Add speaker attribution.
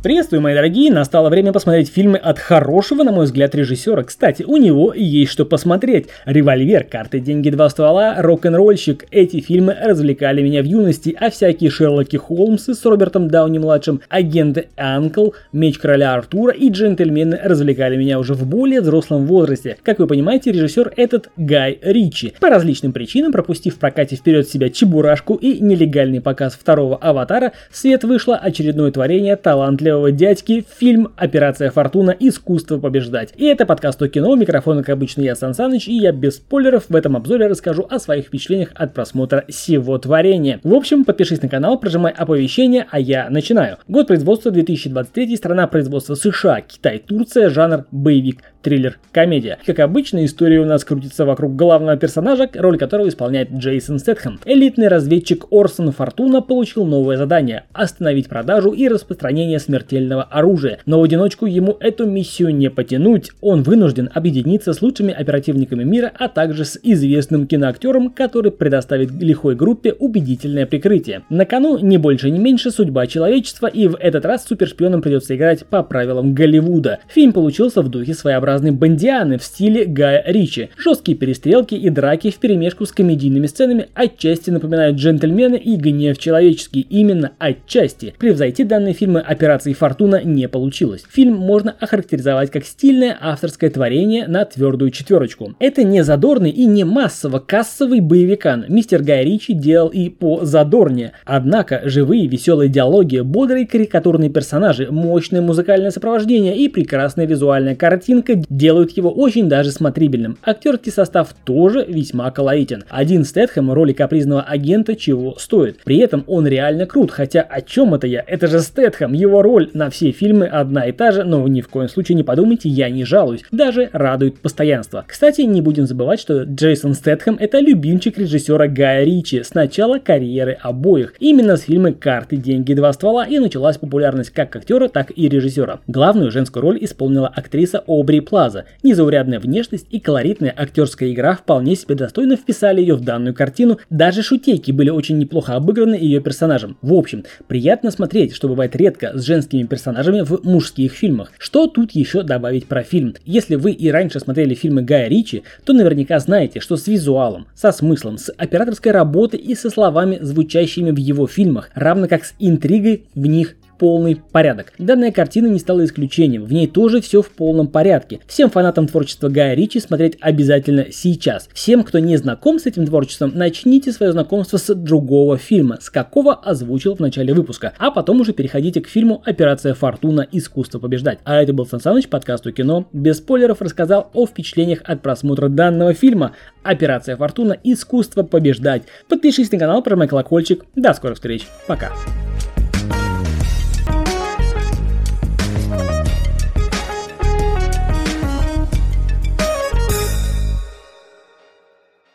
Speaker 1: Приветствую, мои дорогие, настало время посмотреть фильмы от хорошего, на мой взгляд, режиссера. Кстати, у него есть что посмотреть. «Револьвер», «Карты, деньги, два ствола», «Рок-н-ролльщик». Эти фильмы развлекали меня в юности, а всякие Шерлоки Холмсы с Робертом Дауни-младшим, агенты Анкл, Меч короля Артура и джентльмены развлекали меня уже в более взрослом возрасте. Как вы понимаете, режиссер этот Гай Ричи. По различным причинам, пропустив в прокате вперед себя Чебурашку и нелегальный показ второго «Аватара», свет вышло очередное творение талантливого талантливого дядьки фильм «Операция Фортуна. Искусство побеждать». И это подкаст о кино, микрофон, как обычно, я Сан Саныч, и я без спойлеров в этом обзоре расскажу о своих впечатлениях от просмотра всего творения. В общем, подпишись на канал, прожимай оповещения, а я начинаю. Год производства 2023, страна производства США, Китай, Турция, жанр боевик триллер, комедия. Как обычно, история у нас крутится вокруг главного персонажа, роль которого исполняет Джейсон Стэтхэм. Элитный разведчик Орсон Фортуна получил новое задание – остановить продажу и распространение смертельного оружия. Но в одиночку ему эту миссию не потянуть. Он вынужден объединиться с лучшими оперативниками мира, а также с известным киноактером, который предоставит лихой группе убедительное прикрытие. На кону не больше, не меньше судьба человечества, и в этот раз супершпионам придется играть по правилам Голливуда. Фильм получился в духе своеобразного своеобразные бандианы в стиле Гая Ричи. Жесткие перестрелки и драки в перемешку с комедийными сценами отчасти напоминают джентльмены и гнев человеческий. Именно отчасти. Превзойти данные фильмы операции Фортуна не получилось. Фильм можно охарактеризовать как стильное авторское творение на твердую четверочку. Это не задорный и не массово кассовый боевикан. Мистер Гай Ричи делал и по задорнее. Однако живые веселые диалоги, бодрые карикатурные персонажи, мощное музыкальное сопровождение и прекрасная визуальная картинка делают его очень даже смотрибельным. Актерский состав тоже весьма колоритен. Один Стэтхэм роли капризного агента чего стоит. При этом он реально крут, хотя о чем это я? Это же Стэтхэм, его роль на все фильмы одна и та же, но ни в коем случае не подумайте, я не жалуюсь. Даже радует постоянство. Кстати, не будем забывать, что Джейсон Стэтхэм это любимчик режиссера Гая Ричи с начала карьеры обоих. Именно с фильма «Карты, деньги, два ствола» и началась популярность как актера, так и режиссера. Главную женскую роль исполнила актриса Обри Плаза. Незаурядная внешность и колоритная актерская игра вполне себе достойно вписали ее в данную картину, даже шутейки были очень неплохо обыграны ее персонажем. В общем, приятно смотреть, что бывает редко с женскими персонажами в мужских фильмах. Что тут еще добавить про фильм? Если вы и раньше смотрели фильмы Гая Ричи, то наверняка знаете, что с визуалом, со смыслом, с операторской работой и со словами, звучащими в его фильмах, равно как с интригой в них полный порядок. Данная картина не стала исключением, в ней тоже все в полном порядке. Всем фанатам творчества Гая Ричи смотреть обязательно сейчас. Всем, кто не знаком с этим творчеством, начните свое знакомство с другого фильма, с какого озвучил в начале выпуска, а потом уже переходите к фильму «Операция Фортуна. Искусство побеждать». А это был Сан Саныч, подкаст у кино. Без спойлеров рассказал о впечатлениях от просмотра данного фильма. «Операция Фортуна. Искусство побеждать». Подпишись на канал, прожимай колокольчик. До скорых встреч. Пока.